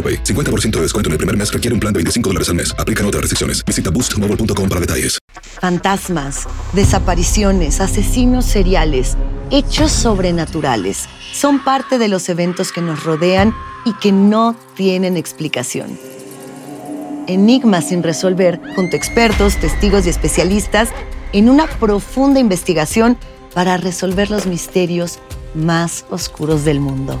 AroPay. 50% de descuento en el primer mes requiere un plan de 25 dólares al mes. Aplican otras restricciones. Visita boostmobile.com para detalles. Fantasmas, desapariciones, asesinos seriales, hechos sobrenaturales son parte de los eventos que nos rodean y que no tienen explicación. Enigmas sin resolver junto a expertos, testigos y especialistas en una profunda investigación para resolver los misterios más oscuros del mundo.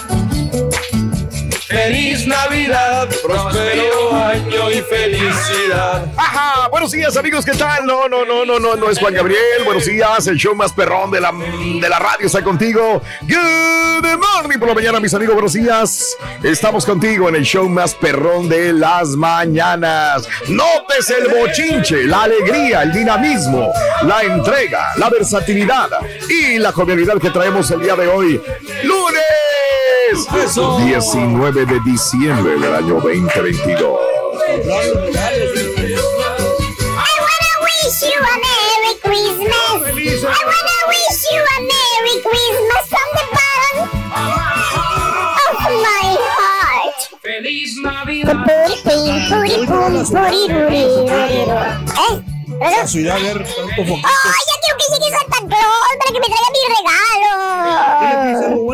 Feliz Navidad, próspero año y felicidad. Ajá, buenos días amigos, ¿qué tal? No, no, no, no, no, no es Juan Gabriel. Buenos días, el show más perrón de la, de la radio está contigo. Good morning por la mañana, mis amigos, buenos días. Estamos contigo en el show más perrón de las mañanas. Notes el bochinche, la alegría, el dinamismo, la entrega, la versatilidad y la jovialidad que traemos el día de hoy. ¡Lunes! 19 de diciembre del año 2022. wish you a Merry Christmas. I wanna wish you a Merry Christmas from the bottom of my heart. Feliz Navidad. ¿Eh? ¿Eso? ¡Ay, ya quiero que llegue Santa Claus para que me traiga mi regalo!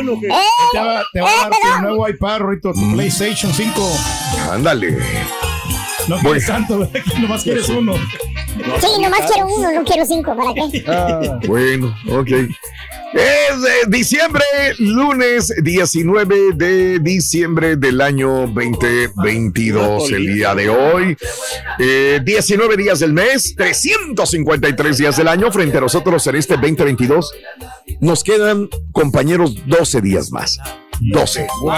Bueno que ¿Eh? te va, te va ¿Eh, a dar tu nuevo iPad, Rito, tu PlayStation 5. Ándale. No quieres tanto, ¿verdad? Nomás quieres uno. Sí, nomás quiero uno, no quiero cinco, ¿para qué? Ah, bueno, ok. Es diciembre, lunes 19 de diciembre del año 2022, el día de hoy. Eh, 19 días del mes, 353 días del año frente a nosotros en este 2022. Nos quedan, compañeros, 12 días más. 12. Wow.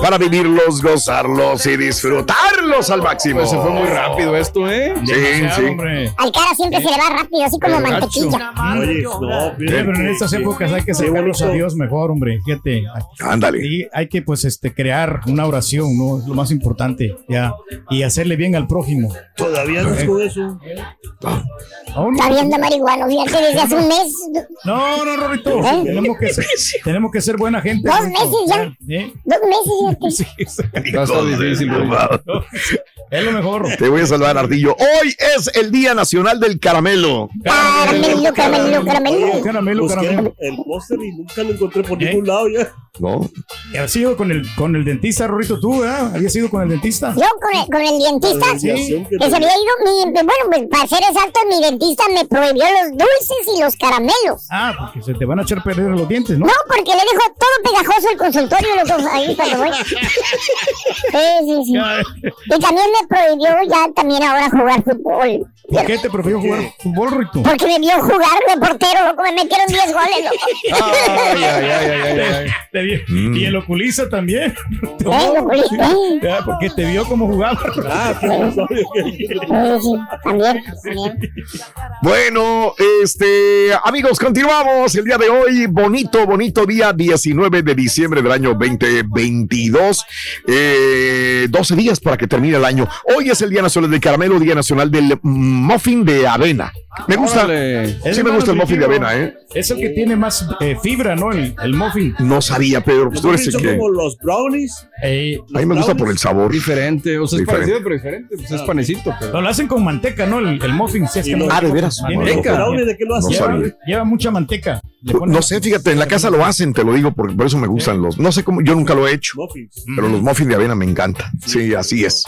Para vivirlos, gozarlos y disfrutarlos al máximo. Pues se fue muy rápido esto, ¿eh? Sí, Demasiado, sí. hombre. Al cara siempre se le va rápido, así como mantequilla. Oye, no, pero en estas épocas hay que sacarlos a Dios mejor, hombre. Fíjate. Ándale. Y hay que, pues, este, crear una oración, ¿no? Es lo más importante, ya. Y hacerle bien al prójimo. Todavía no es con eso. Aún no. Está viendo marihuana, fíjate, desde hace un mes. No, no, Rorito. ¿Eh? Tenemos, que ser, tenemos que ser buena gente. Dos meses ya. ¿Eh? Dos meses, fíjate. Sí, sí. Estar difícil, Es lo mejor. Te voy a saludar, Ardillo. Hoy es el Día Nacional del Caramelo. Caramelo, caramelo, caramelo. Caramelo, caramelo. el póster y nunca lo encontré por ¿Eh? ningún lado ya. ¿No? ¿Has ido con el, con el dentista, Rorito, tú, ¿verdad? ¿Habías ido con el dentista? Yo con el, con el dentista, que que se había ido, mi, bueno, pues para ser exacto, mi dentista me prohibió los dulces y los caramelos. Ah, porque se te van a echar a perder los dientes, ¿no? No, porque le dejo todo pegajoso el consultorio, loco, ahí cuando voy. Sí, sí, sí. Y también me prohibió ya también ahora jugar fútbol. ¿Por qué te prefiero jugar fútbol, Rito? Porque me vio jugar de portero, loco, me metieron 10 goles, loco. Ay, ay, ay, ay, ay. Mm. Y el oculista también. el oculista. Porque te vio cómo jugaba. Ah. Sí, también, también. Bueno, este, amigos, continuamos el día de hoy. Bonito, bonito día, 19 de diciembre del año 2022. Eh, 12 días para que termine el año. Hoy es el Día Nacional del Caramelo, Día Nacional del Muffin de Avena. Me gusta. Órale. Sí, me gusta el muffin de avena, ¿eh? Es el que tiene más eh, fibra, ¿no? El, el muffin. No sabía, Pedro. Pues tú eres el son que. como los brownies. Eh, A mí me gusta por el sabor. Diferente, o sea, es Diferente. parecido pero diferente, pues es panecito, pero... no, lo hacen con manteca, ¿no? El, el muffin. Sí, es que no- Ah, ¿de veras? Tiene- ¿Los Manteca. brownies de qué lo sabía. lleva, lleva mucha manteca. No sé, fíjate, en la casa lo hacen, te lo digo, porque por eso me gustan los. No sé cómo, yo nunca lo he hecho, Muffins. pero los muffins de avena me encantan. Sí, así es.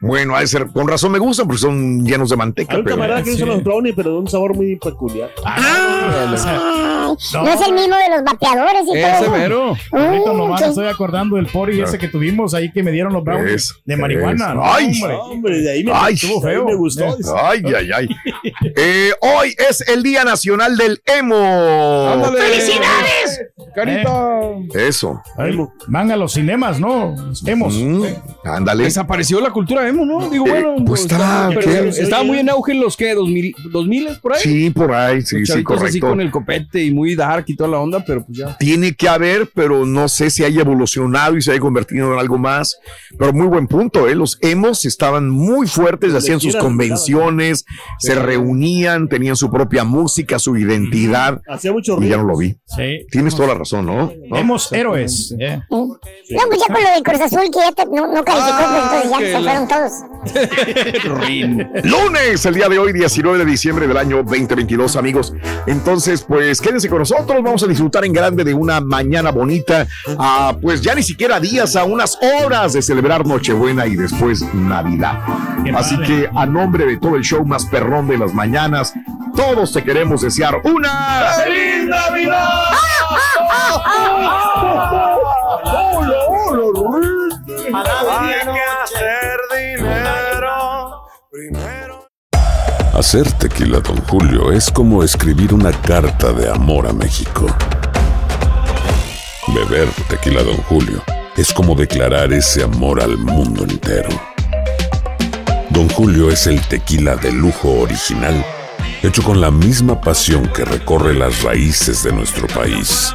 Bueno, a ser, con razón me gustan porque son llenos de manteca. Hay un pero- camarada que Sí. usa los brownies, pero de un sabor muy peculiar. Ah, o sea, Ay, no. es el mismo de los vapeadores y todo Ese eso. mero. ahorita Mm, nomás sí. estoy acordando del pori ese que tuvimos ahí que me dieron los brownies Es- de marihuana. es- ¿no? ¡Ay! hombre. No, hombre, de ahí me, Ay, estuvo feo. me gustó. Ay, ay, ay. Eh, hoy es el Día Nacional del Emo. ¡Felicidades! Carita. Eso. Ahí Van a los cinemas, ¿no? Hemos. Mm, ándale. Desapareció la cultura emo, ¿no? Digo, Eh, bueno, pues ¿qué? estaba muy en auge en los que, 2000, 2000 por ahí. Sí, por ahí, sí, sí, chavitos así correcto. con el copete y muy dark y toda la onda, pero pues ya. Tiene que haber, pero no sé si haya evolucionado y se haya convertido en algo más. Pero muy buen punto, ¿eh? Los emos estaban muy fuertes, hacían sus convenciones, se reunían, tenían su propia música, su identidad. Hacía mucho Y ya ruido. no lo vi. Sí. Tienes toda la razón, ¿no? ¿No? Hemos héroes. eh. No, pues ya con lo del Cruz Azul que ya te- no, no calificó, pues entonces ya se la- fueron todos. Lunes, el día de hoy, 19 de diciembre del año 2022, amigos. Entonces, pues quédense con nosotros. Vamos a disfrutar en grande de una mañana bonita. a, pues ya ni siquiera días, a unas horas de celebrar Nochebuena y después Navidad. Qué Así padre. que a nombre de todo el show más perrón de las mañanas, todos te queremos desear una ¡Feliz Navidad! Hay que hacer dinero primero. Hacer tequila, Don Julio, es como escribir una carta de amor a México. Beber tequila, Don Julio, es como declarar ese amor al mundo entero. Don Julio es el tequila de lujo original, hecho con la misma pasión que recorre las raíces de nuestro país.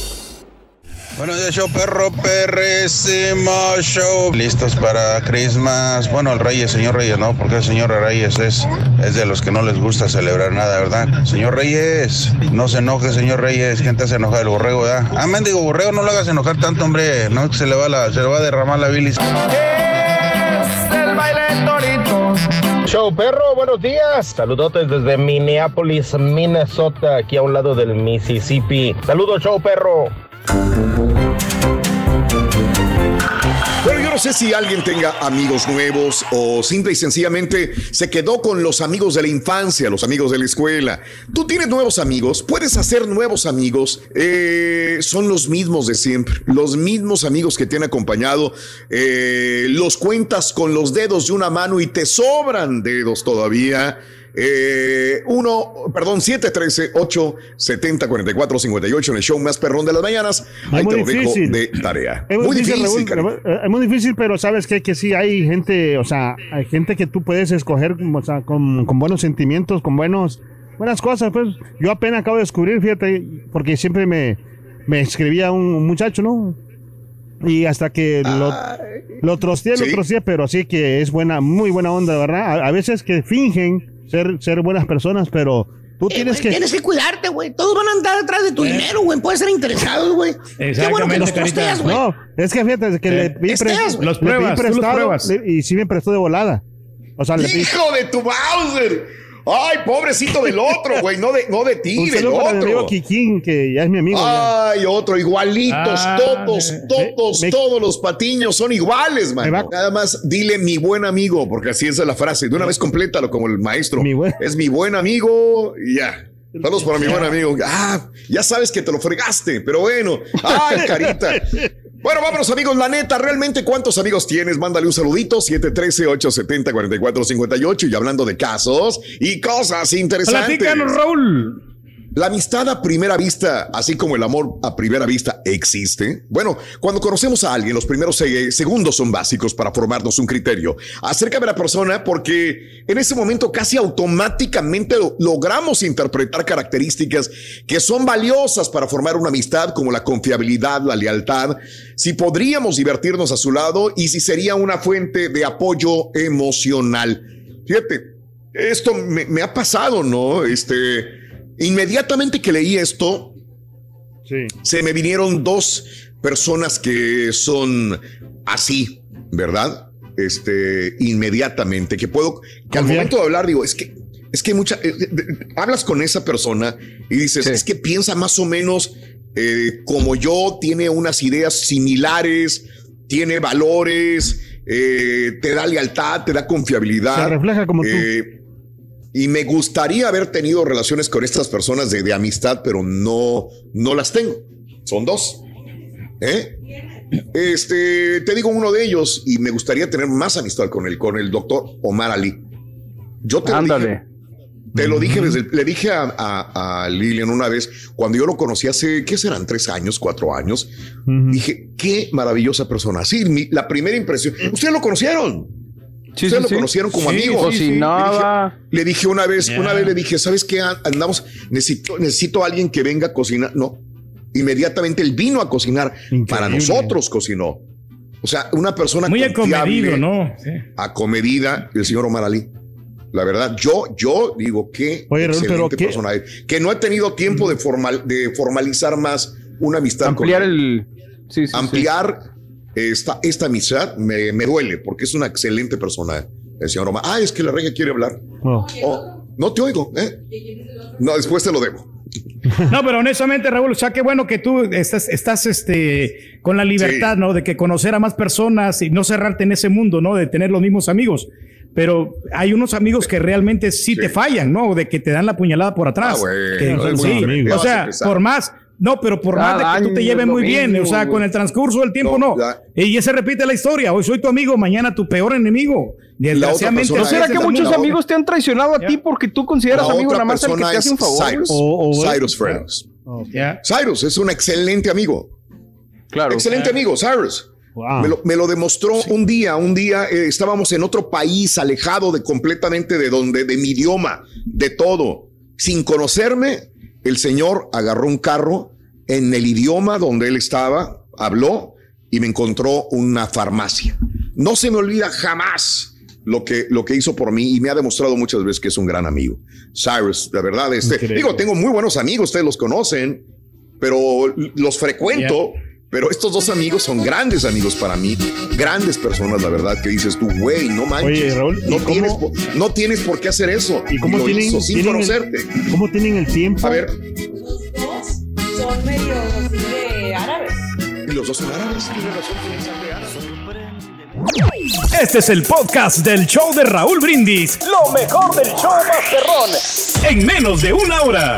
Buenos días, show perro, perrísimo show. Listos para Christmas. Bueno, el Reyes, señor Reyes, ¿no? Porque el señor Reyes es, es de los que no les gusta celebrar nada, ¿verdad? Señor Reyes, no se enoje, señor Reyes. ¿Quién te hace enojar el borrego, verdad? Ah, mendigo borrego, no lo hagas enojar tanto, hombre. No, se le se le va a derramar la bilis. el baile torito. Show perro, buenos días. Saludotes desde Minneapolis, Minnesota, aquí a un lado del Mississippi. Saludos, show perro. Bueno, yo no sé si alguien tenga amigos nuevos o simple y sencillamente se quedó con los amigos de la infancia, los amigos de la escuela. Tú tienes nuevos amigos, puedes hacer nuevos amigos, eh, son los mismos de siempre, los mismos amigos que te han acompañado, eh, los cuentas con los dedos de una mano y te sobran dedos todavía. Eh, uno, perdón, 713-870-4458 en el show más perrón de las mañanas. Ahí Es te muy lo dejo difícil. de tarea. Es muy difícil, Raúl, eh, es muy difícil, pero sabes qué? que sí hay gente, o sea, hay gente que tú puedes escoger, o sea, con, con buenos sentimientos, con buenos, buenas cosas. Pues yo apenas acabo de descubrir, fíjate, porque siempre me, me escribía un muchacho, ¿no? Y hasta que lo, lo trosteé, lo trosteé, pero sí que es buena, muy buena onda, ¿verdad? A, a veces que fingen ser, ser buenas personas, pero tú tienes Güey, que... Tienes que cuidarte, güey. Todos van a andar detrás de tu dinero, güey. Pueden ser interesados, güey. Qué bueno que los güey. No, es que fíjate que le pedí, le Los pedí pruebas, tú los prestado pruebas. le- y sí me prestó de volada. O sea, le pedí... ¡Hijo de tu Bowser! ¡Ay, pobrecito del otro, güey! No de, no de ti, Un del saludo para mi amigo otro. Kikín, que ya es mi amigo. ya. Ay, otro, igualitos, Ah, todos, todos, me- todos los patiños son iguales, man. Nada más dile mi buen amigo, porque así es la frase. De una vez complétalo como el maestro. Es mi buen amigo y ya. Saludos para mi buen amigo. Ah, ya sabes que te lo fregaste, pero bueno. Ay, carita. Bueno, vámonos amigos, la neta, realmente cuántos amigos tienes? Mándale un saludito, 713-870-4458 y hablando de casos y cosas interesantes. Platícanos, Raúl. La amistad a primera vista, así como el amor a primera vista, existe. Bueno, cuando conocemos a alguien, los primeros se- segundos son básicos para formarnos un criterio acerca de la persona, porque en ese momento casi automáticamente lo- logramos interpretar características que son valiosas para formar una amistad, como la confiabilidad, la lealtad, si podríamos divertirnos a su lado y si sería una fuente de apoyo emocional. Fíjate, esto me, me ha pasado, ¿no? Este, inmediatamente que leí esto, se me vinieron dos personas que son así, ¿verdad? Este, inmediatamente, que puedo, que al momento de hablar digo, es que, es que mucha, eh, hablas con esa persona y dices, es que piensa más o menos eh, como yo, tiene unas ideas similares, tiene valores, eh, te da lealtad, te da confiabilidad. Se refleja como tú. Y me gustaría haber tenido relaciones con estas personas de, de amistad, pero no, no las tengo. Son dos. ¿Eh? Este, te digo uno de ellos y me gustaría tener más amistad con él, con el doctor Omar Ali. Yo te lo dije. Te lo dije desde, le dije a, a- a Lilian una vez, cuando yo lo conocí hace, ¿qué serán? Tres años, cuatro años. Dije, qué maravillosa persona. Sí, mi- la primera impresión. Ustedes lo conocieron. Sí, Ustedes sí, lo sí. conocieron como Sí, amigo. sí, sí. Cocinaba. Le dije, le dije una vez, una vez le dije, ¿sabes qué? Andamos, necesito, necesito a alguien que venga a cocinar. No, inmediatamente él vino a cocinar. Para nosotros cocinó. O sea, una persona Muy acomedido, ¿no? acomedida, el señor Omar Ali. La verdad, yo, yo digo que Oye, Raúl, pero excelente ¿qué- persona es. que no he tenido tiempo de formal, de formalizar más una amistad Ampliar con él. el. Sí, sí, ampliar esta, esta amistad me, me duele porque es una excelente persona el señor Omar. Ah, es que la regia quiere hablar. Oh, no te oigo, ¿eh? No, después te lo debo. No, pero honestamente, Raúl, o sea, qué bueno que tú estás, estás este, con la libertad, ¿no? De que conocer a más personas y no cerrarte en ese mundo, ¿no? De tener los mismos amigos. Pero hay unos amigos que realmente sí, te fallan, ¿no? De que te dan la puñalada por atrás. Ah, bueno, Que- no es sí, muy diferente. o sea, por más, no, pero por Cada más de que tú te lleves muy bien, o sea, con el transcurso del tiempo, No, no. Y ya se repite la historia. Hoy soy tu amigo, mañana tu peor enemigo. Desgraciadamente. ¿No será que muchos amigos te han traicionado a ti porque tú consideras La amigo nada más al que te hace un favor? Cyrus. güey? Cyrus Frenos. Ya. Cyrus es un excelente amigo. Claro. Excelente amigo, Cyrus. Me, lo, me lo demostró un día, un día eh, estábamos en otro país, alejado de completamente de donde, de mi idioma, de todo. Sin conocerme, el señor agarró un carro en el idioma donde él estaba, habló y me encontró una farmacia. No se me olvida jamás lo que, lo que hizo por mí y me ha demostrado muchas veces que es un gran amigo. Cyrus, la verdad, este, Increíble. digo, tengo muy buenos amigos, ustedes los conocen, pero los frecuento. Pero estos dos amigos son grandes amigos para mí, grandes personas, la verdad, que dices tú, güey, no manches. Oye, Raúl, ¿y no, cómo- tienes, por- no tienes por qué hacer eso. ¿Y cómo lo tienen, hizo sin tienen el- conocerte. ¿Cómo tienen el tiempo? A ver, Son medio así de árabes. y los dos son árabes, tienes razón, tienen sangre árabe. Este es el podcast del show de Raúl Brindis. Lo mejor del show Masterrón. En menos de una hora.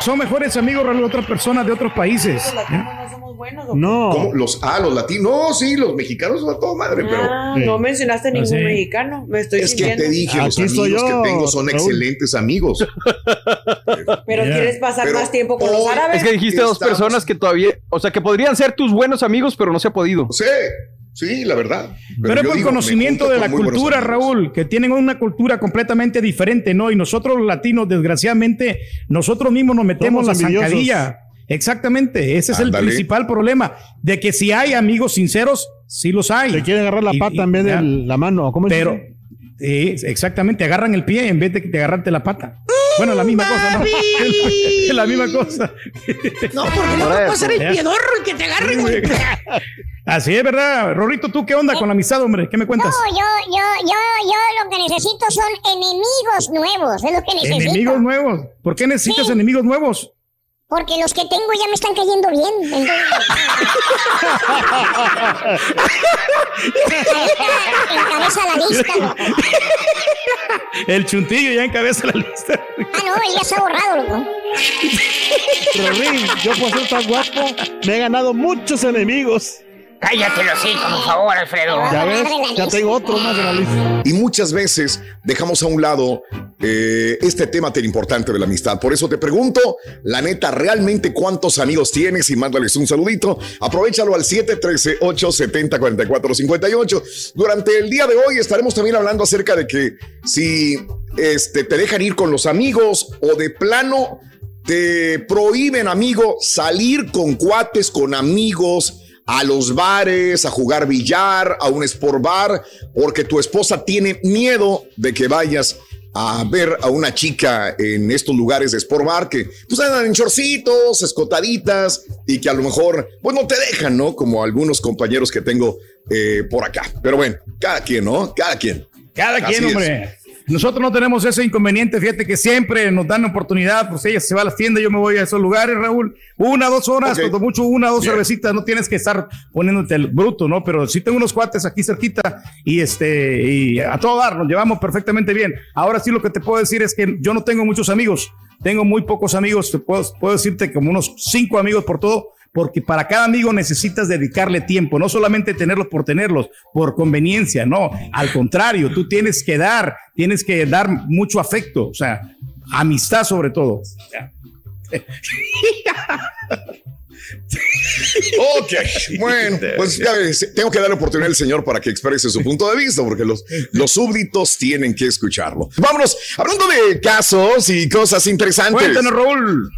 Son mejores amigos Raúl, otras personas de otros países. No. ¿Cómo? Los, ah, los latinos. No, sí, los mexicanos son a toda madre, pero. Ah, no mencionaste ningún sí. mexicano. Me estoy Es que te dije, los Aquí amigos yo, que tengo son Raúl. excelentes amigos. Pero Yeah. quieres pasar Pero más tiempo con los árabes. Es que dijiste dos Estamos- personas que todavía, o sea, que podrían ser tus buenos amigos, pero no se ha podido. Sí, sí, la verdad. Pero, es yo por digo, conocimiento de la cultura. Raúl, que tienen una cultura completamente diferente, ¿no? Y nosotros los latinos, desgraciadamente, nosotros mismos nos metemos Somos la envidiosos. zancadilla. Exactamente, ese es el principal problema, de que si hay amigos sinceros, sí los hay. Te quiere agarrar la Y- pata y- en vez de ya. la mano. ¿Cómo es Pero, sí, exactamente, agarran el pie en vez de que te agarrarte la pata. Bueno, la misma cosa, ¿no? Es la misma cosa. No, porque no puede ser el piedorro el que te agarre, güey. Así es, ¿verdad? Rorrito, ¿tú qué onda con la amistad, hombre? ¿Qué me cuentas? No, yo, yo, yo, yo lo que necesito son enemigos nuevos. Es lo que necesito. Enemigos nuevos. ¿Por qué necesitas Sí. enemigos nuevos? Porque los que tengo ya me están cayendo bien. Encabeza la lista. loco. El chuntillo ya encabeza la lista. Ah, no, él ya está borrado, loco. Rorín, yo por ser tan guapo, me he ganado muchos enemigos. Cállate los hijos, por favor, Alfredo. Ya ves, ya tengo otro más en la lista. Y muchas veces dejamos a un lado eh, este tema tan importante de la amistad. Por eso te pregunto, la neta, ¿realmente cuántos amigos tienes? Y mándales un saludito. Aprovechalo al 713-870-4458. Durante el día de hoy estaremos también hablando acerca de que si este, te dejan ir con los amigos o de plano te prohíben, amigo, salir con cuates, con amigos a los bares, a jugar billar, a un sport bar, porque tu esposa tiene miedo de que vayas a ver a una chica en estos lugares de sport bar que pues andan en chorcitos, escotaditas y que a lo mejor pues no te dejan, ¿no? Como algunos compañeros que tengo eh, por acá. Pero bueno, cada quien, ¿no? Cada quien. Cada Así quien, es. Nosotros no tenemos ese inconveniente, fíjate que siempre nos dan oportunidad, pues ella se va a las tiendas, yo me voy a esos lugares, Raúl, una, dos horas, Ok. cuando mucho una, dos Bien. cervecitas, no tienes que estar poniéndote el bruto, ¿no? Pero sí tengo unos cuates aquí cerquita y este, y a todo dar, nos llevamos perfectamente bien. Ahora sí lo que te puedo decir es que yo no tengo muchos amigos, tengo muy pocos amigos, te puedo, puedo decirte como unos cinco amigos por todo, porque para cada amigo necesitas dedicarle tiempo, no solamente tenerlos por tenerlos, por conveniencia, no, al contrario, tú tienes que dar, tienes que dar mucho afecto, o sea, amistad sobre todo. Ok, bueno, pues ya ves, tengo que darle oportunidad al señor para que exprese su punto de vista, porque los, los súbditos tienen que escucharlo. Vámonos, hablando de casos y cosas interesantes. Cuéntanos, Raúl.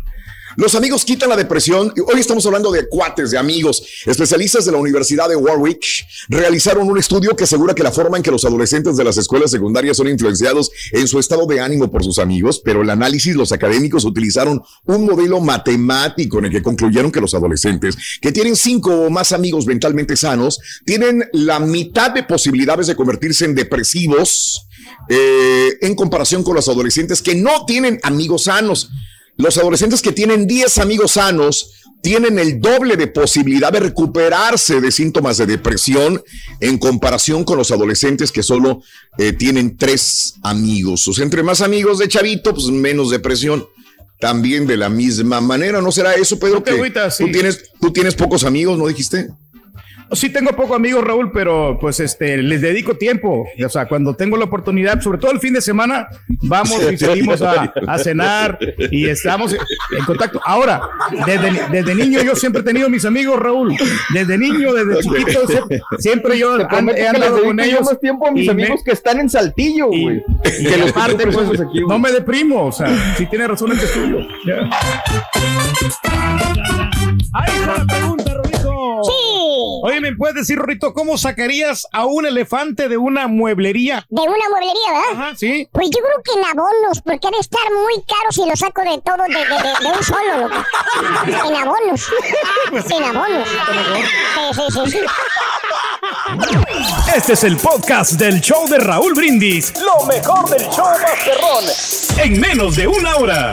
Los amigos quitan la depresión. Hoy estamos hablando de cuates, de amigos. Especialistas de la Universidad de Warwick realizaron un estudio que asegura que la forma en que los adolescentes de las escuelas secundarias son influenciados en su estado de ánimo por sus amigos, pero el análisis, los académicos utilizaron un modelo matemático en el que concluyeron que los adolescentes que tienen cinco o más amigos mentalmente sanos tienen la mitad de posibilidades de convertirse en depresivos eh, en comparación con los adolescentes que no tienen amigos sanos. Los adolescentes que tienen 10 amigos sanos tienen el doble de posibilidad de recuperarse de síntomas de depresión en comparación con los adolescentes que solo eh, tienen tres amigos. O sea, entre más amigos de chavito, pues menos depresión. También de la misma manera, ¿no será eso, Pedro? No que sí. tú, tienes, tú tienes pocos amigos, ¿no dijiste? Sí tengo pocos amigos, Raúl, pero pues este, les dedico tiempo. O sea, cuando tengo la oportunidad, sobre todo el fin de semana, vamos y salimos a, a cenar y estamos en contacto. Ahora, desde, desde niño yo siempre he tenido mis amigos, Raúl. Desde niño, desde chiquito, siempre, yo he que andado con yo ellos. más tiempo a mis me- amigos que están en Saltillo, güey. y Que los que tú pues, aquí, no me deprimo, o sea, si tiene razón el estudio. Ahí está la pregunta, Rorito. Sí. Oye, ¿me puedes decir, Rorito, cómo sacarías a un elefante de una mueblería? De una mueblería, ¿verdad? Ajá, sí. Pues yo creo que en abonos, porque han de estar muy caros si lo saco de todo, de, de- de- de un solo, loco. En abonos. En abonos. Sí, sí, sí, sí. Este es el podcast del show de Raúl Brindis. Lo mejor del show Masterrón. En menos de una hora.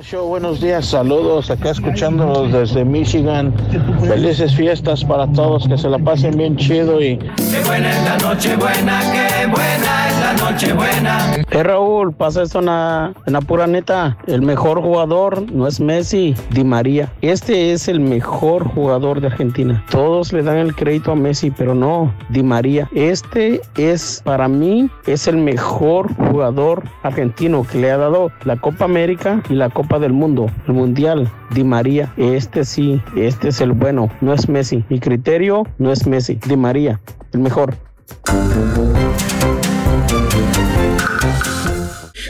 Show, buenos días, saludos, acá escuchándolos desde Michigan. Felices fiestas para todos, que se la pasen bien chido y... Qué buena es la noche buena, qué buena es la noche buena. Eh, Raúl, pasa esto en la, en la pura neta. El mejor jugador no es Messi, Di María. Este es el mejor jugador de Argentina. Todos le dan el crédito a Messi, pero no, Di María. Este es, para mí, es el mejor jugador argentino que le ha dado la Copa América y la Copa del Mundo, el Mundial. Di María, este sí, este es el bueno, no es Messi. Mi criterio no es Messi, Di María, el mejor.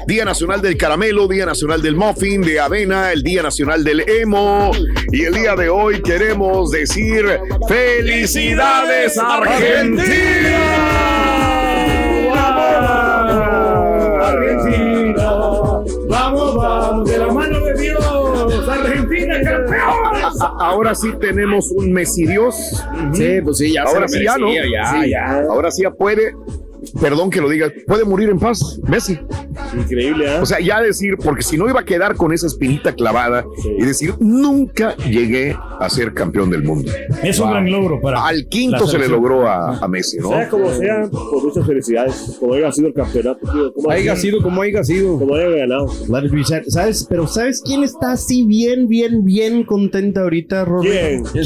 Día Nacional del Caramelo, Día Nacional del Muffin, de Avena, el Día Nacional del Emo. Y el día de hoy queremos decir ¡Felicidades Argentina, vamos, vamos, de la mano de Dios, Argentina campeón. Ahora sí tenemos un Messi Dios. Sí, pues sí, ya Ahora sí ya, ¿no? ya, Sí. ya. Ahora sí ya puede. Perdón que lo diga, puede morir en paz, Messi. Increíble, ¿eh? O sea, ya decir, porque si no iba a quedar con esa espinita clavada y decir, nunca llegué a ser campeón del mundo. Es un gran logro para. Al quinto se le logró a, a Messi, ¿no? Sea como sea, pues muchas felicidades. Como haya sido el campeonato, tío. Como Haya sido como haya sido. Como haya ganado. ¿Sabes? Pero ¿sabes quién está así bien, bien, bien contenta ahorita, Rory? ¿Quién? ¿Quién,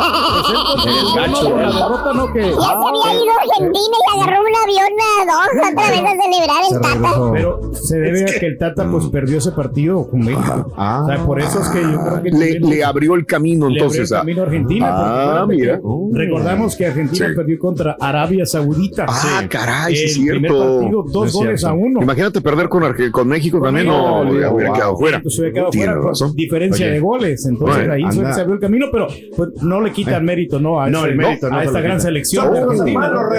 se había ido a Argentina y agarró un avión a dos otra vez a celebrar el Tata. Pero se debe a que el Tata pues perdió ese partido con México. Ah. o sea, por eso es que yo creo que Le, abrió el camino le abrió entonces el a. camino a Argentina. Ah, mira. Recordamos que Argentina Sí. perdió contra Arabia Saudita. Ah, caray, sí es primer cierto. partido, dos Es goles cierto. a uno. Imagínate perder con, Arge- con México también, no, hubiera wow. quedado fuera. Entonces hubiera quedado Tiene fuera con razón. diferencia Oye. de goles. Entonces Bueno, ahí anda. se abrió el camino, pero pues, no le quita el mérito ¿no? a, No, ese- el mérito no a se esta gran selección de Somos Argentina. hermanos,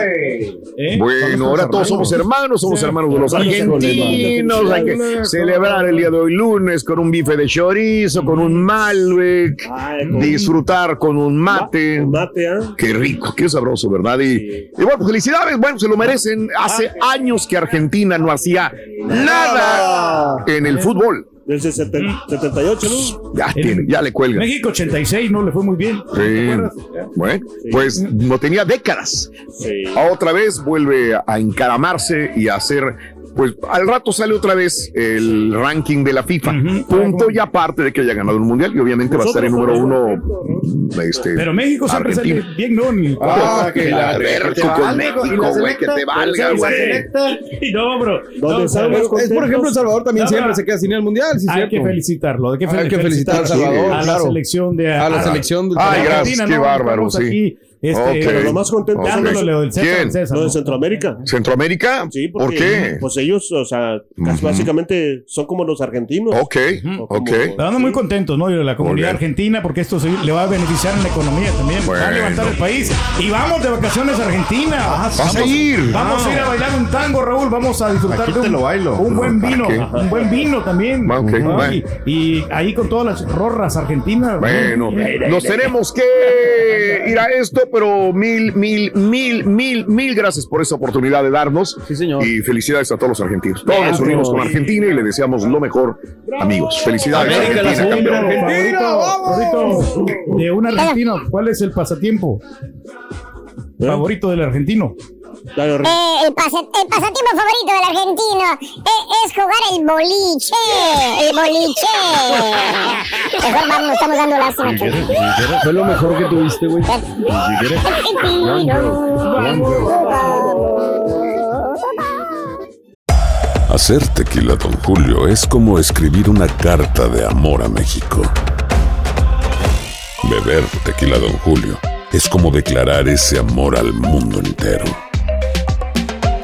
¿Eh? Bueno, ahora todos somos hermanos, somos Sí. hermanos de los argentinos. Hay que celebrar el día de hoy lunes con un bife de chorizo, con un Malbec, disfrutar con un mate. Mate, ¿ah? Qué rico, qué sabroso, ¿verdad? Y, y bueno, felicidades, bueno, se lo merecen. Hace años que Argentina no hacía nada en el fútbol. Del 60 78, ¿no? Ya, tiene, ya le cuelgan. México 86 no le fue muy bien. Sí. Bueno, pues no tenía décadas. Otra vez vuelve a encaramarse y a hacer. Pues al rato sale otra vez el ranking de la FIFA. Punto y aparte de que haya ganado el mundial y obviamente va a estar en número uno. Este, Pero México siempre sale bien, ¿no? Ni- Ah, que la verga con México, güey, que te valga, güey. No, bro. ¿Dónde No, Es, por ejemplo, El Salvador también No, siempre no. se queda sin ir al mundial, sí, Hay cierto. que felicitarlo. Hay que, Hay que felicitar a El Salvador, a la claro. selección de A la selección Ay, gracias, Argentina, qué bárbaro, sí. Este, Ok. Pero lo más contento lo del César ¿Quién? César, ¿no? de Centroamérica. ¿Centroamérica? Sí, ¿Por porque, qué? Pues ellos, o sea, casi Ujú. básicamente son como los argentinos. Ok, ok. Andan muy contentos, ¿no? Y la comunidad argentina, porque esto se- le va a beneficiar en la economía también. Va a levantar el país. Y vamos de vacaciones a Argentina. ¿Vas a Vamos- ir? Vamos a ir a bailar un tango, Raúl. Vamos a disfrutar Aquí de te un, lo bailo. un buen ¿Para vino. Un buen vino también. Ah, y, y ahí con todas las rorras argentinas. ¿no? Bueno, nos tenemos que ir a esto, pero mil, mil, mil, mil, mil gracias por esa oportunidad de darnos. Sí, señor. Y felicidades a todos los argentinos. Todos nos unimos con Argentina y le deseamos lo mejor, amigos. Felicidades. América la Argentina, segunda, campeón. Argentina, favorito, favorito de un argentino. ¿Cuál es el pasatiempo favorito del argentino? Dale, Rick. Eh, el, pasa- el pasatiempo favorito del argentino eh, es jugar el boliche. El boliche. Mejor vamos, estamos dando lástima. aquí. Fue lo mejor que tuviste, güey. Hacer tequila, Don Julio, es como escribir una carta de amor a México. Beber tequila, Don Julio, es como declarar ese amor al mundo entero.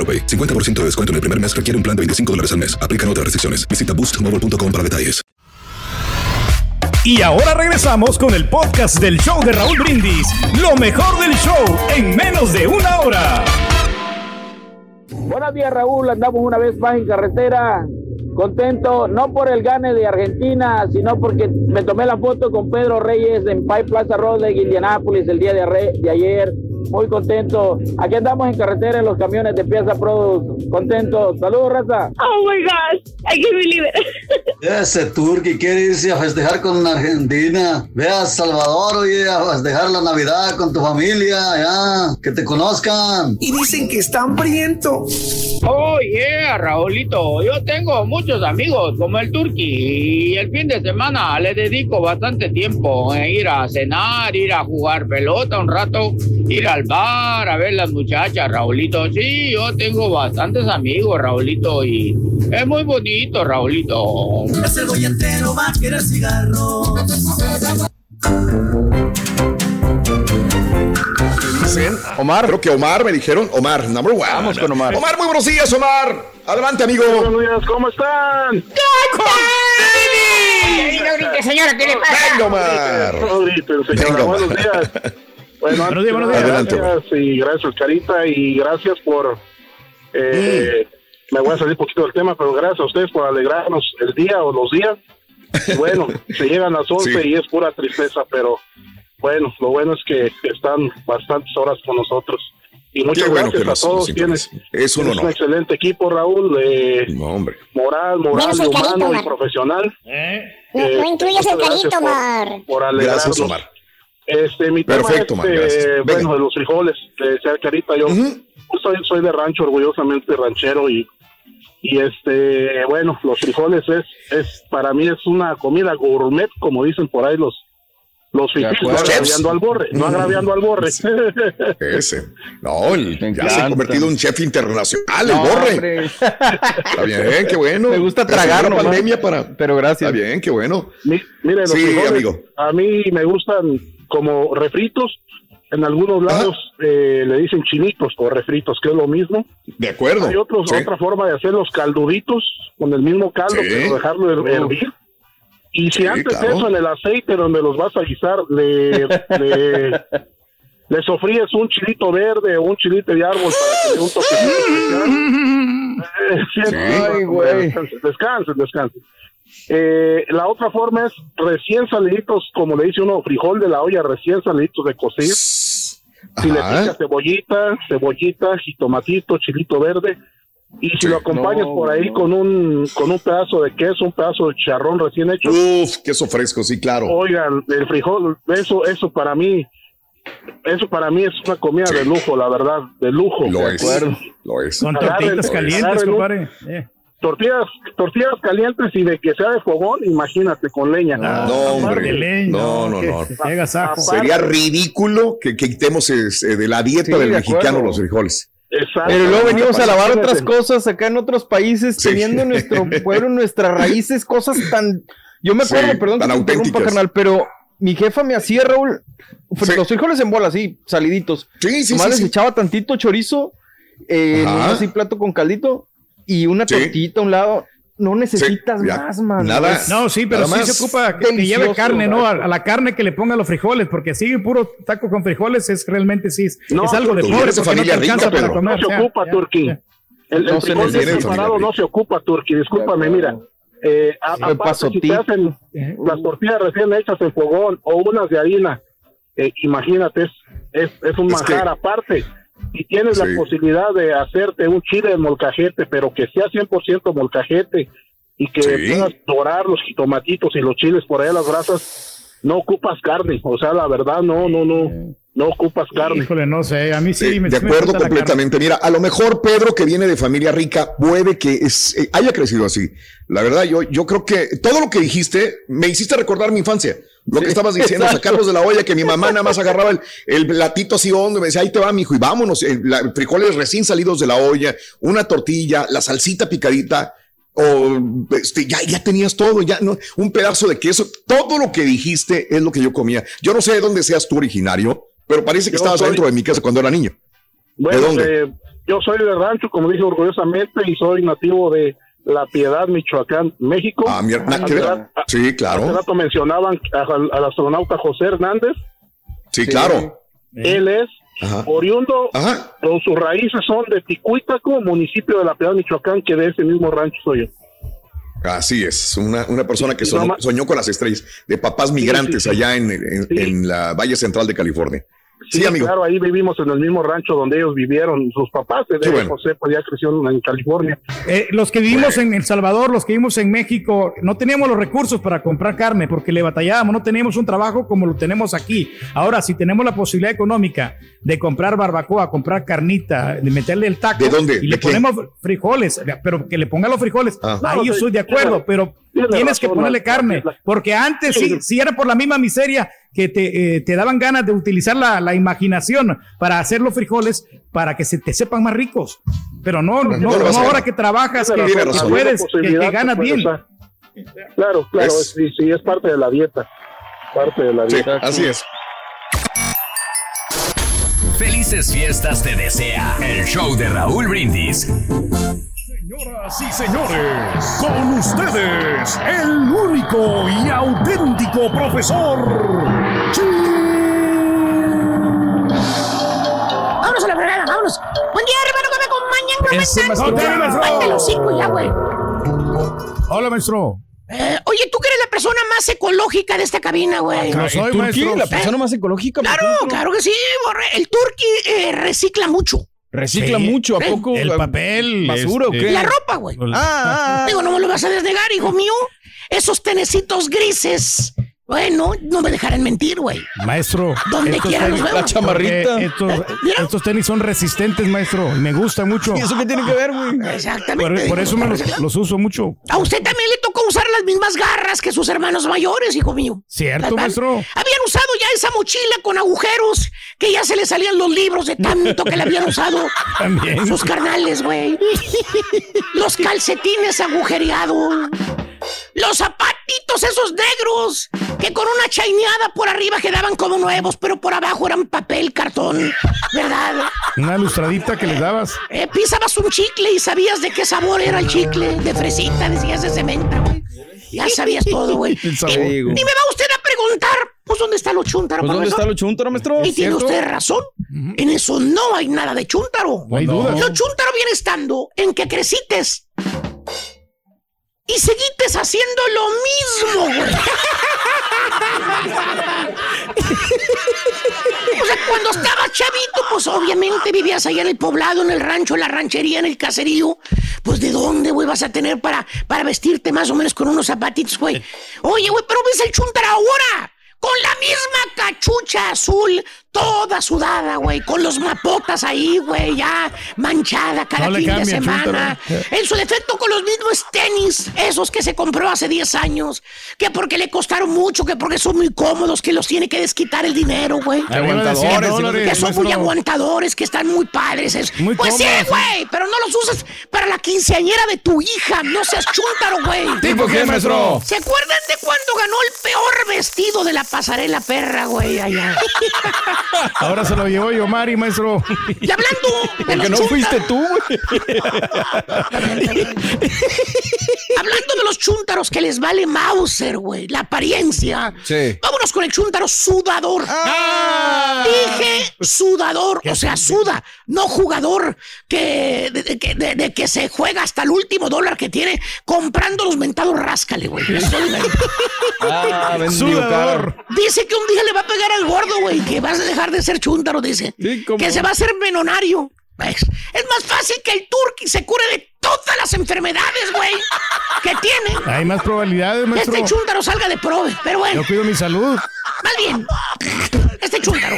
AroPay. 50% de descuento en el primer mes requiere un plan de 25 dólares al mes. Aplican otras restricciones. Visita boostmobile.com para detalles. Y ahora regresamos con el podcast del show de Raúl Brindis. Lo mejor del show en menos de una hora. Buenos días, Raúl. Andamos una vez más en carretera. Contento, no por el gane de Argentina, sino porque me tomé la foto con Pedro Reyes en Pike Plaza Road de Indianapolis el día de, de ayer. Muy contento. Aquí andamos en carretera en los camiones de Piazza Produce. Contento. Saludos, raza. Oh my gosh, I can't believe it. Ese turqui quiere irse a festejar con Argentina. Ve a Salvador, oye, a festejar la Navidad con tu familia, ya, que te conozcan. Y dicen que están hambrientos. Oh, yeah, Raulito. Yo tengo muchos amigos como el Turqui y el fin de semana le dedico bastante tiempo en ir a cenar, ir a jugar pelota un rato, ir al bar a ver las muchachas, Raulito. Sí, yo tengo bastantes amigos, Raulito, y es muy bonito, Raulito. Ese goya entero va a querer cigarro. Dicen, Omar. Creo que Omar me dijeron. Omar, number one. Vamos con Omar. Omar, muy buenos días, Omar. Adelante, amigo. Buenos días, ¿cómo están? Señora, ¿qué le pasa? Venga, Omar. Venga, buenos días. Bueno, Buenos días, buenos días. Adelante, gracias y gracias, Carita, y gracias por... eh, Mm. Me voy a salir un poquito del tema, pero gracias a ustedes por alegrarnos el día o los días. Bueno, se llegan las 11 Sí. y es pura tristeza, pero bueno, lo bueno es que están bastantes horas con nosotros. Y muchas bueno gracias que a todos. Tienes. Es un tienes honor. excelente equipo, Raúl. eh, No, hombre. moral, moral, Carito, humano y profesional. No, no incluyas muchas el carito, por- Omar. Por alegrarnos. Gracias, Omar. Este, mi Perfecto, tema es, eh, bueno, de los frijoles, de ser carita, yo soy, soy de rancho, orgullosamente ranchero y, y este, bueno, los frijoles es, es, para mí es una comida gourmet, como dicen por ahí los, los fifís, no agraviando al borre, no agraviando al borre. Ese. No, el- ya se ha convertido en un chef internacional, el borre. hombre. Está bien, qué bueno. Me gusta tragar pandemia para. Pero gracias. Está bien, qué bueno. Mi- mire, los Sí, frijoles, amigo. a mí me gustan como refritos. En algunos lados eh, le dicen chinitos o refritos, que es lo mismo. De acuerdo. Hay otros, Sí. otra forma de hacer los calduditos con el mismo caldo, Sí. pero dejarlo her- hervir. Y si Sí, antes claro. eso en el aceite donde los vas a guisar, le, le, le sofríes un chilito verde o un chilito de árbol para que le un toquecito especial. Sí, Ay, güey. Descansen, descansen, descansen. Eh, la otra forma es recién saliditos, como le dice uno, frijol de la olla, recién saliditos de cocir. Si le Ajá. picas cebollita, cebollita, jitomatito, chilito verde. Y si Sí. lo acompañas No, por ahí no. con un con un pedazo de queso, un pedazo de charrón recién hecho. Uf, queso fresco, sí, claro. Oigan, el frijol, eso eso para mí eso para mí es una comida Sí. de lujo, la verdad, de lujo. Lo ¿de es. Lo es. Con tortillas calientes, compadre. Tortillas, tortillas calientes y de que sea de fogón, imagínate, con leña. Ah, No, hombre. de leña, No, no, que no. Aparte- Sería ridículo que, que quitemos eh, de la dieta Sí, del de mexicano acuerdo. los frijoles. Exacto. Pero luego venimos a lavar otras cosas acá en otros países, Sí. teniendo en nuestro pueblo, nuestras raíces, cosas tan. Yo me acuerdo, Sí, perdón que tan te interrumpa, auténticas. carnal, pero mi jefa me hacía, Raúl, los frijoles en bola, así, saliditos. Sí, sí, sí. les sí. echaba tantito chorizo, eh, en un Ajá. así plato con caldito y una Sí. tortillita a un lado. No necesitas ya. más, man. Nada. No, sí, pero Nada sí se ocupa que, que lleve carne, ¿no? A, la carne que le pongan los frijoles, porque así puro taco con frijoles es realmente sí, es, No, es algo de pobre, porque no te familia rica, alcanza para comer. No se ocupa, ya, Turquí. ya. El, el No se frijol familia no se ocupa, Turquí. Discúlpame, mira. Eh, a- aparte, si te hacen las tortillas recién hechas en fogón o unas de harina eh, imagínate, es, es, es un Es que- manjar aparte. Si tienes Sí. la posibilidad de hacerte un chile de molcajete, pero que sea 100% molcajete y que Sí. puedas dorar los jitomatitos y los chiles por ahí, las grasas, no ocupas carne. O sea, la verdad, no, no, no, no ocupas carne. Híjole, no sé, a mí sí Eh, me de me acuerdo completamente. Mira, a lo mejor Pedro, que viene de familia rica, puede que es- eh, haya crecido así. La verdad, yo, yo creo que todo lo que dijiste me hiciste recordar mi infancia. Lo que estabas diciendo, exacto. sacarlos de la olla, que mi mamá nada más agarraba el, el platito así hondo y me decía, ahí te va, mijo, y vámonos. El- la- frijoles recién salidos de la olla, una tortilla, la salsita picadita. O este, ya, ya tenías todo, ya no, un pedazo de queso, todo lo que dijiste es lo que yo comía. Yo no sé de dónde seas tú originario, pero parece que Yo estabas soy- dentro de mi casa cuando era niño. Bueno, ¿De dónde? eh, yo soy de rancho, como dije orgullosamente, y soy nativo de La Piedad, Michoacán, México. Ah, nada que Hace rato- Sí, Hace claro. rato mencionaban al astronauta José Hernández. Sí, claro. Él es Ajá. oriundo, Ajá. o sus raíces son de Ticuítaco, municipio de La Piedad, Michoacán, que de ese mismo rancho soy yo. Así es, una, una persona que Sí, soñó, soñó con las estrellas, de papás migrantes sí, sí. allá en, en- en la Valle Central de California. Sí, Sí, amigo. claro, ahí vivimos en el mismo rancho donde ellos vivieron, sus papás, de bueno. José, pues ya creció en California. Eh, los que vivimos en El Salvador, los que vivimos en México, no teníamos los recursos para comprar carne porque le batallábamos, no teníamos un trabajo como lo tenemos aquí. Ahora, si tenemos la posibilidad económica de comprar barbacoa, comprar carnita, de meterle el taco, ¿De dónde? y le ponemos frijoles, pero que le ponga los frijoles, Ah. ahí No, yo sí, estoy de acuerdo, pero tiene tienes que ponerle carne, la- porque antes sí, sí era por la misma miseria que te, eh, te daban ganas de utilizar la, la imaginación para hacer los frijoles para que se te sepan más ricos. Pero no, no, no ahora que trabajas, que, que razón. puedes, que, que ganas bien. Claro, claro, Es- sí, sí, es parte de la dieta. Parte de la Sí, dieta. así es. Felices fiestas te desea el show de Raúl Brindis. Señoras y señores, con ustedes, el único y auténtico profesor. Vámonos a la fregada, vámonos. Buen día, hermano, que me acompañan. Ese ¿Cómo maestro. los cinco ya, güey. Hola, maestro. Eh, oye, tú que eres la persona más ecológica de esta cabina, güey. Lo soy, ¿Turquí? maestro. ¿La persona más ecológica? Claro, claro que sí, borre. El turqui eh, recicla mucho. Recicla Sí. mucho, ¿a poco? El papel, ¿Basura o este, qué? La ropa, güey. Ah, ah, ah. Digo, no me lo vas a desnegar, hijo mío. Esos tenecitos grises. Bueno, no me dejarán mentir, güey. Maestro, Donde estos quiera tenis- los. La chamarrita. Estos, Mira. estos tenis son resistentes, maestro. Me gusta mucho. ¿Y eso qué tiene que ver, güey? Exactamente. Por, por eso me los, los uso mucho. A usted también le tocó usar las mismas garras que sus hermanos mayores, hijo mío. Cierto, maestro. Habían usado ya esa mochila con agujeros que ya se le salían los libros de tanto que le habían usado. También. Sus carnales, güey. Los calcetines agujereados. Los zapatitos esos negros que con una chaineada por arriba quedaban como nuevos, pero por abajo eran papel, cartón. ¿Verdad? Una lustradita que les dabas. Eh, pisabas un chicle y sabías de qué sabor era el chicle. De fresita, decías de cementa, güey. Ya sabías todo, güey. El sabor. Y, y me va usted a preguntar, pues, ¿dónde está lo chúntaro, Pues, ¿dónde está lo chuntaro, maestro? Y tiene usted razón. En eso no hay nada de chúntaro. No hay duda. Lo chúntaro viene estando en que crecites y seguites haciendo lo mismo, güey. O sea, cuando estabas chavito, pues obviamente vivías allá en el poblado, en el rancho, en la ranchería, en el caserío. Pues de dónde, güey, vas a tener para, para vestirte más o menos con unos zapatitos, güey. Oye, güey, pero ves el chúntaro ahora. Con la misma cachucha azul, toda sudada, güey. Con los mapotas ahí, güey, ya manchada cada No fin de semana. En su defecto, con los mismos tenis, esos que se compró hace 10 años. Que porque le costaron mucho, que porque son muy cómodos, que los tiene que desquitar el dinero, güey. Aguantadores, Que- dólares, que son muy aguantadores, que están muy padres. es- Muy pues sí, güey, pero no los usas para la quinceañera de tu hija. No seas chúntaro, güey. ¿Tipo qué, maestro? ¿Se acuerdan de cuando ganó el peor vestido de la pasarela perra, güey, allá? Ahora se lo llevó yo, Mari, maestro. Y hablando Porque no fuiste tú, güey. Hablando de los chúntaros que les vale Mauser, güey, la apariencia. Sí. Vámonos con el chúntaro sudador. Ah. Dije sudador, o sea, suda, no jugador que de, de que- de- de que se juega hasta el último dólar que tiene comprando los mentados ráscale, güey. Ah, Sudador. Dice que un día le va a pegar al gordo, güey, que vas a dejar de ser chúntaro, dice. Que se va a hacer menonario. ¿Ves? Es más fácil que el turqui se cure de todas las enfermedades, güey, que tiene. Hay más probabilidades, maestro. Este chúntaro salga de prove, pero bueno. Yo cuido mi salud. Más bien, este chúntaro,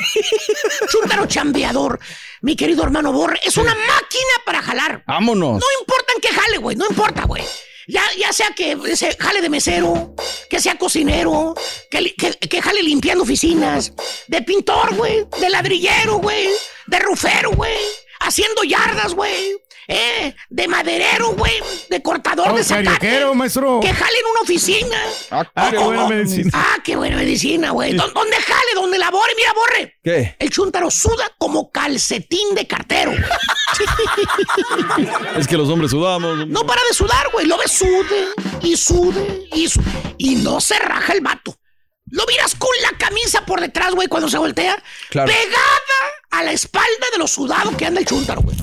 chúntaro chambeador, mi querido hermano Borre, es una máquina para jalar. Vámonos. No importa en qué jale, güey, no importa, güey. Ya, ya sea que jale de mesero, que sea cocinero, que, que, que jale limpiando oficinas, de pintor, güey, de ladrillero, güey, de rufero, güey, haciendo yardas, güey, eh, de maderero, güey, de cortador Oh, de zacate. maestro. Que jale en una oficina. Ah, qué buena medicina. Ah, qué buena medicina, güey. ¿Dó- ¿Dónde jale? ¿Dónde labore? Mira, borre. ¿Qué? El chúntaro suda como calcetín de cartero. Es que los hombres sudamos. No para de sudar, güey. Lo ves sude y sude y sude. Y no se raja el vato. Lo miras con la camisa por detrás, güey, cuando se voltea. Claro. Pegada a la espalda de lo sudado que anda el chúntaro, güey.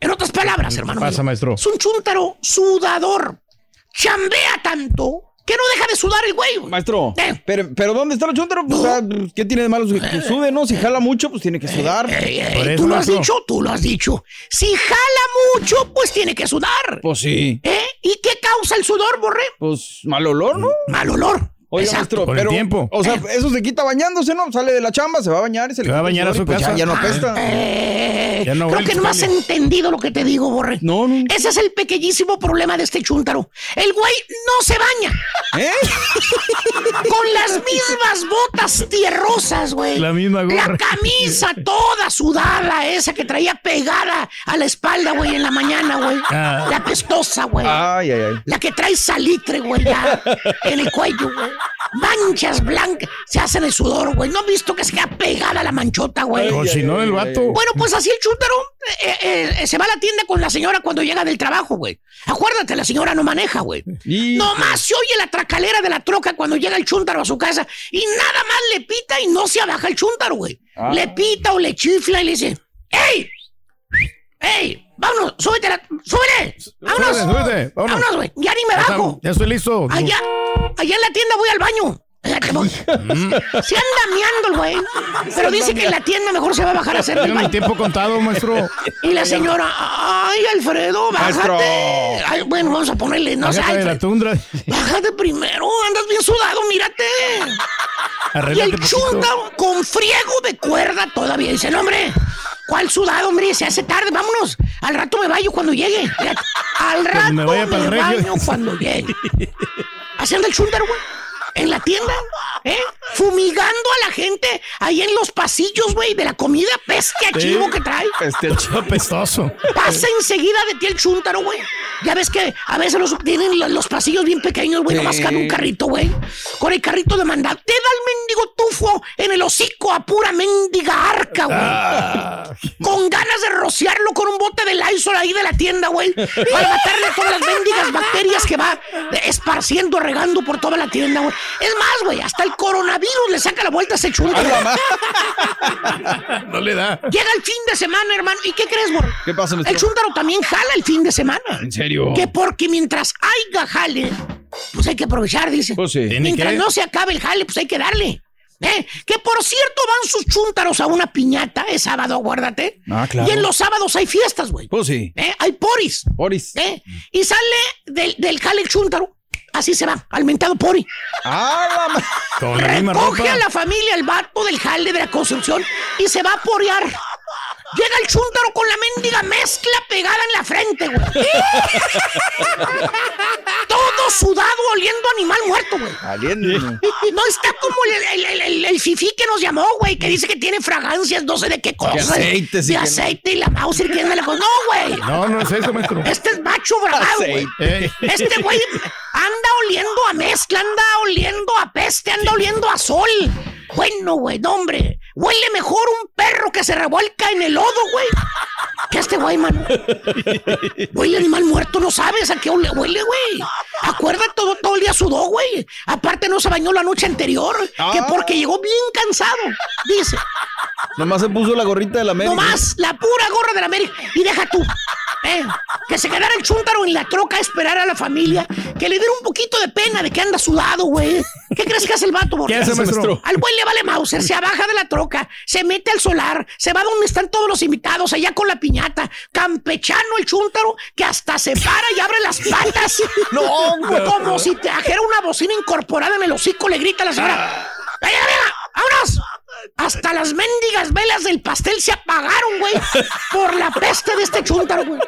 En otras palabras, hermano. pasa, mío, maestro? Es un chúntaro sudador. Chambea tanto que no deja de sudar el güey. Maestro, Eh. pero, pero ¿dónde está el chuntaro? Pues, ¿Qué tiene de malo? Que sude, ¿no? Si jala mucho, pues tiene que sudar. Ey, ey, Por eso, tú lo has maestro. dicho, tú lo has dicho. Si jala mucho, pues tiene que sudar. Pues sí. ¿Eh? ¿Y qué causa el sudor, Borré? Pues mal olor, ¿no? Mal olor. Oiga, Exacto. maestro, Con el pero. tiempo. O sea, eso se quita bañándose, ¿no? Sale de la chamba, se va a bañar y se le va a bañar a su pues casa. Ya, ya no apesta. Eh, Ya no creo que no has entendido lo que te digo, Borre. No, no. Ese es el pequeñísimo problema de este chúntaro. El güey no se baña. ¿Eh? Con las mismas botas tierrosas, güey. La misma gorra. La camisa toda sudada, esa que traía pegada a la espalda, güey, en la mañana, güey. Ah. La pestosa, güey. Ay, ay, ay. La que trae salitre, güey, ya en el cuello, güey. Manchas blancas se hacen el sudor, güey. ¿No has visto que se queda pegada la manchota, güey? Si no, el vato. Bueno, pues así el chúntaro eh, eh, eh, se va a la tienda con la señora cuando llega del trabajo, güey. Acuérdate, la señora no maneja, güey. Y- Nomás se oye la tracalera de la troca cuando llega el chúntaro a su casa y nada más le pita y no se abaja el chúntaro, güey. Ah. Le pita o le chifla y le dice, ¡Ey! ¡Ey! ¡Vámonos! ¡Súbete! La... ¡Súbete! ¡Vámonos! Súbete, súbete, vámonos. ¡Vámonos, güey! ¡Ya ni me bajo! Ya estoy listo. Allá, allá en la tienda voy al baño. Voy. Mm. Se anda miando el güey. Pero dice que en la tienda mejor se va a bajar a hacer el Tengo mi baño. tiempo contado, maestro. Y la señora, ay, Alfredo, bájate. Ay, bueno, vamos a ponerle, no sé, la tundra. bájate primero, andas bien sudado, mírate. Y Arréglate el chunta con friego de cuerda todavía dice, no, hombre, ¿cuál sudado, hombre? Se hace tarde, vámonos. Al rato me baño cuando llegue. Al rato me me, baño cuando llegue. Haciendo el chúntaro, güey. En la tienda, ¿eh? Fumigando a la gente ahí en los pasillos, güey, de la comida peste a Sí. chivo que trae. Este ch- Apestoso. Pasa enseguida de ti el chúntaro, güey. Ya ves que a veces los, tienen lo- los pasillos bien pequeños, güey. Nomás cabe un carrito, güey. Con el carrito de mandar. Te da el mendigo tufo en el hocico a pura mendiga arca, güey. Ah, Con ganas de rociarlo con un bote de Lysol ahí de la tienda, güey. Para matarle todas las mendigas bacterias que va esparciendo, regando por toda la tienda, güey. Es más, güey, hasta el coronavirus le saca la vuelta a ese chúntaro. no le da. Llega el fin de semana, hermano. ¿Y qué crees, güey? ¿Qué pasa, El chúntaro también jala el fin de semana. ¿En serio? Que porque mientras haya jale, pues hay que aprovechar, dice. Pues sí. Mientras que- no se acabe el jale, pues hay que darle. ¿Eh? Que por cierto van sus chúntaros a una piñata, es sábado, acuérdate. Ah, claro. Y en los sábados hay fiestas, güey. Pues sí. ¿Eh? Hay poris. Boris. ¿Eh? Y sale del, del jale el chúntaro. Así se va, al mentado pori. Ah, la ma- Con la misma Recoge a la familia, el vato del jale de la construcción y se va a porear. Llega el chúntaro con la mendiga mezcla pegada en la frente, güey. Todo sudado, oliendo animal muerto, güey. Aliendo. No está como el, el, el, el- el fifí que nos llamó, güey, que dice que tiene fragancias, no sé de qué cosa. aceite, sí De aceite y la Mauser que la cosa. No, güey. No, no es eso, maestro. Este es macho bravado, güey. Este güey anda oliendo a mezcla, anda oliendo a peste, anda oliendo a sol. Bueno, güey, no, hombre. Huele mejor un perro que se revuelca en el lodo, güey. Que este güey, mano. Huele animal muerto, no sabes a qué huele, güey. Acuérdate, todo, todo el día sudó, güey. Aparte no se bañó la noche anterior, que Ah. porque llegó bien cansado, dice. Nomás se puso la gorrita de la América. No más, la pura gorra de la América. Y deja tú. eh, que se quedara el chúntaro en la troca a esperar a la familia. Que le diera un poquito de pena de que anda sudado, güey. ¿Qué crees que hace el vato, Borja? ¿Qué hace, maestro? Al güey le vale Mauser, se abaja de la troca, se mete al solar, se va donde están todos los invitados, allá con la piñata. Campechano el chúntaro, que hasta se para y abre las patas. No, güey. Como si trajera una bocina incorporada en el hocico, le grita a la señora. ¡Venga, venga! ¡Vámonos! Hasta las mendigas velas del pastel se apagaron, güey. Por la peste de este chúntaro, güey.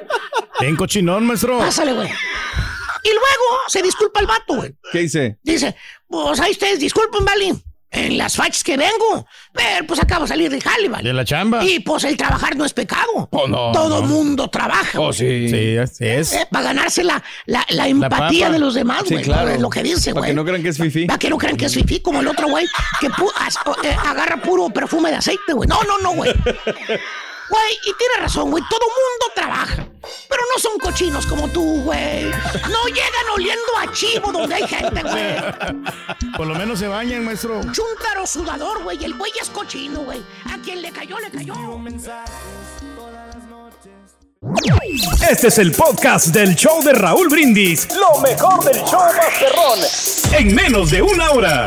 Ven cochinón, maestro. Pásale, güey. Y luego se disculpa el vato, güey. ¿Qué dice? Dice, pues ahí ustedes disculpen, Vali. En las fachas que vengo. Pero pues acabo de salir de jale, ¿vale? De la chamba. Y pues el trabajar no es pecado. Oh, no, Todo no. mundo trabaja. Oh, sí. Sí, así es. Eh, para ganarse la, la, la empatía de los demás, Sí, güey. claro. Es lo que dice, Para güey. que no crean que es fifí. Para que no crean que es fifí, como el otro güey que pu- as- eh, agarra puro perfume de aceite, güey. No, no, no, güey. Güey, y tiene razón, güey. Todo mundo trabaja. Pero no son cochinos como tú, güey. No llegan oliendo a chivo donde hay gente, güey. Por lo menos se bañan, maestro. Chúntaro sudador, güey. El güey es cochino, güey. A quien le cayó, le cayó. Este es el podcast del show de Raúl Brindis. Lo mejor del show Masterrón. En menos de una hora.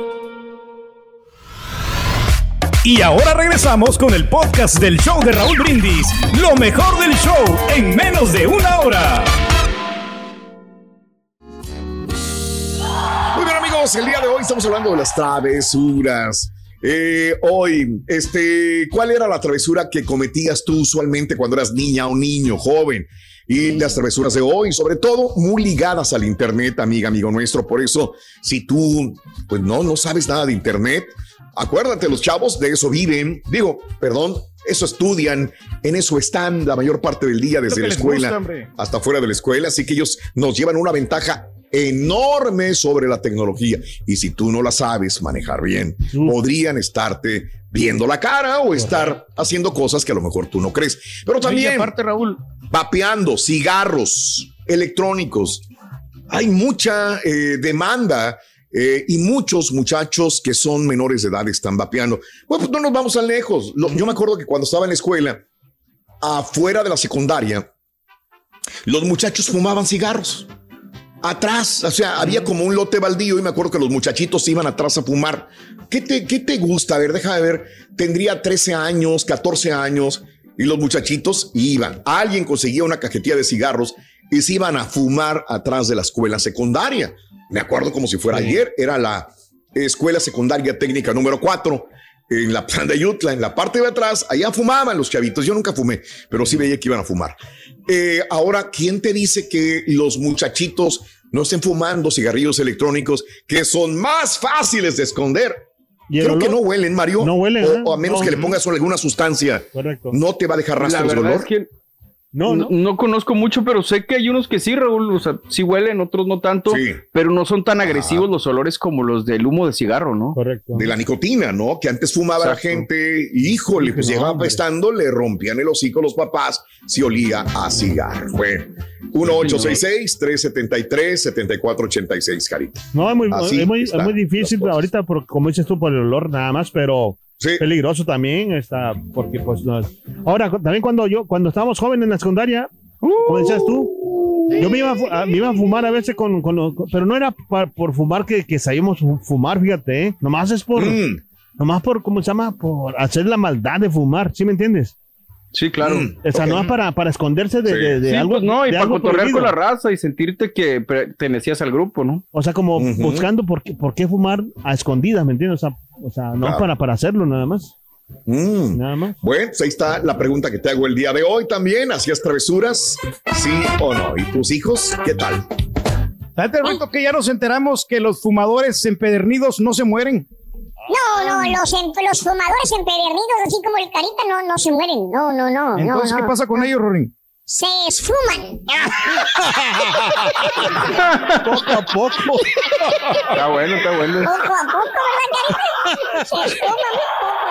Y ahora regresamos con el podcast del show de Raúl Brindis. Lo mejor del show en menos de una hora. Muy bien, amigos, el día de hoy estamos hablando de las travesuras. Eh, hoy, este, ¿cuál era la travesura que cometías tú usualmente cuando eras niña o niño, joven? Y las travesuras de hoy, sobre todo, muy ligadas al Internet, amiga, amigo nuestro. Por eso, si tú, pues no, no sabes nada de Internet, acuérdate, los chavos de eso viven. Digo, perdón, eso estudian, en eso están la mayor parte del día desde la escuela gusta, hasta fuera de la escuela, así que ellos nos llevan una ventaja enorme sobre la tecnología. Y si tú no la sabes manejar bien, podrían estarte viendo la cara o estar haciendo cosas que a lo mejor tú no crees. Pero también, aparte, Raúl, vapeando, cigarros electrónicos. Hay mucha eh, demanda eh, y muchos muchachos que son menores de edad están vapeando. Bueno, pues no nos vamos tan lejos. Yo me acuerdo que cuando estaba en la escuela, afuera de la secundaria, los muchachos fumaban cigarros. Atrás, o sea, había como un lote baldío y me acuerdo que los muchachitos iban atrás a fumar. ¿Qué te, qué te gusta? A ver, déjame ver. Tendría 13 años, 14 años y los muchachitos iban. Alguien conseguía una cajetilla de cigarros y se iban a fumar atrás de la escuela secundaria. Me acuerdo como si fuera ayer. Era la escuela secundaria técnica número 4 en la planta de Yutla, en la parte de atrás, allá fumaban los chavitos. Yo nunca fumé, pero sí veía que iban a fumar. Eh, ahora, ¿quién te dice que los muchachitos no estén fumando cigarrillos electrónicos que son más fáciles de esconder? ¿Y el Creo que no huelen, Mario. No huelen, O, ¿eh? o a menos No. que le pongas alguna sustancia. Correcto. No te va a dejar rastros de olor. es que no, no, no conozco mucho, pero sé que hay unos que sí, Raúl, o sea, sí huelen, otros no tanto, Sí. pero no son tan agresivos los olores como los del humo de cigarro, ¿no? Correcto. de la nicotina, ¿no? Que antes fumaba la gente, híjole, pues No, llegaba hombre. le rompían el hocico a los papás si olía a cigarro. Bueno, 1-866-373-7486, Carita. No, es muy, es muy, es muy difícil ahorita, por, como dices tú, por el olor nada más, pero peligroso también está, porque pues no es- Ahora, también cuando yo, cuando estábamos jóvenes en la secundaria, como decías tú, yo me iba, a me iba a fumar a veces con, con los- pero no era pa- por fumar que, que sabíamos fu- fumar, fíjate, ¿eh? nomás es por, Mm. nomás por, ¿cómo se llama? Por hacer la maldad de fumar, ¿sí me entiendes? Sí, claro. O sea, no es para, para esconderse de, de- de Sí, algo. pues no, y de para cotorrear con la raza y sentirte que pertenecías al grupo, ¿no? O sea, como buscando por qué, por qué fumar a escondidas, ¿me entiendes? O sea, o sea no Claro. para, para hacerlo nada más. Mm. Nada más. Bueno, pues ahí está la pregunta que te hago el día de hoy también. ¿Hacías travesuras? ¿Sí o no? ¿Y tus hijos? ¿Qué tal? Date el momento que ya nos enteramos que los fumadores empedernidos no se mueren. No, no, los, em- los fumadores empedernidos, así como el carita, no, no se mueren. No, no, no. Entonces, no, ¿qué no. pasa con ellos, Rorín? Se esfuman. Poco a poco. Está bueno, está bueno. Poco a poco, ¿verdad, carita? Se esfuman poco